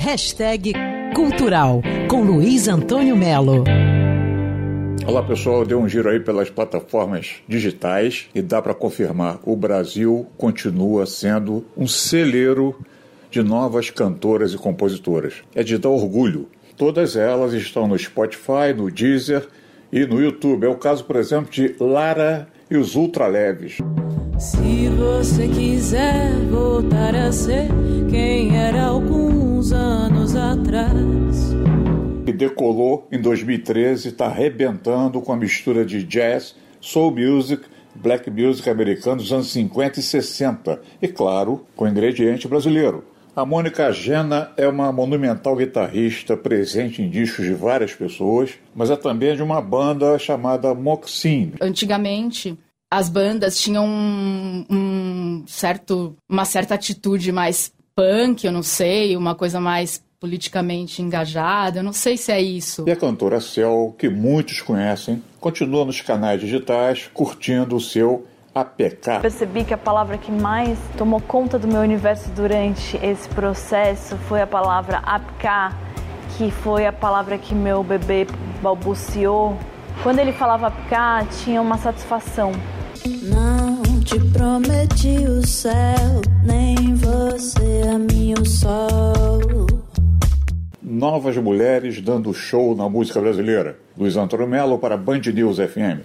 Hashtag Cultural com Luiz Antônio Melo. Olá pessoal, deu um giro aí pelas plataformas digitais e dá para confirmar: o Brasil continua sendo um celeiro de novas cantoras e compositoras. É de dar orgulho. Todas elas estão no Spotify, no Deezer e no YouTube. É o caso, por exemplo, de Lara e os Ultraleves. Se você quiser voltar a ser quem era alguns anos decolou em 2013 está arrebentando com a mistura de jazz, soul music, black music americano dos anos 50 e 60. E claro, com ingrediente brasileiro. A Mônica Gena é uma monumental guitarrista presente em discos de várias pessoas, mas é também de uma banda chamada Moxin. Antigamente, as bandas tinham um, um certo, uma certa atitude mais punk, eu não sei, uma coisa mais politicamente engajada, eu não sei se é isso. E a cantora Cel, que muitos conhecem, continua nos canais digitais curtindo o seu APK. Percebi que a palavra que mais tomou conta do meu universo durante esse processo foi a palavra APK, que foi a palavra que meu bebê balbuciou. Quando ele falava APK, tinha uma satisfação. Não te prometi o céu, Novas mulheres dando show na música brasileira. Luiz Antônio Melo para Band News FM.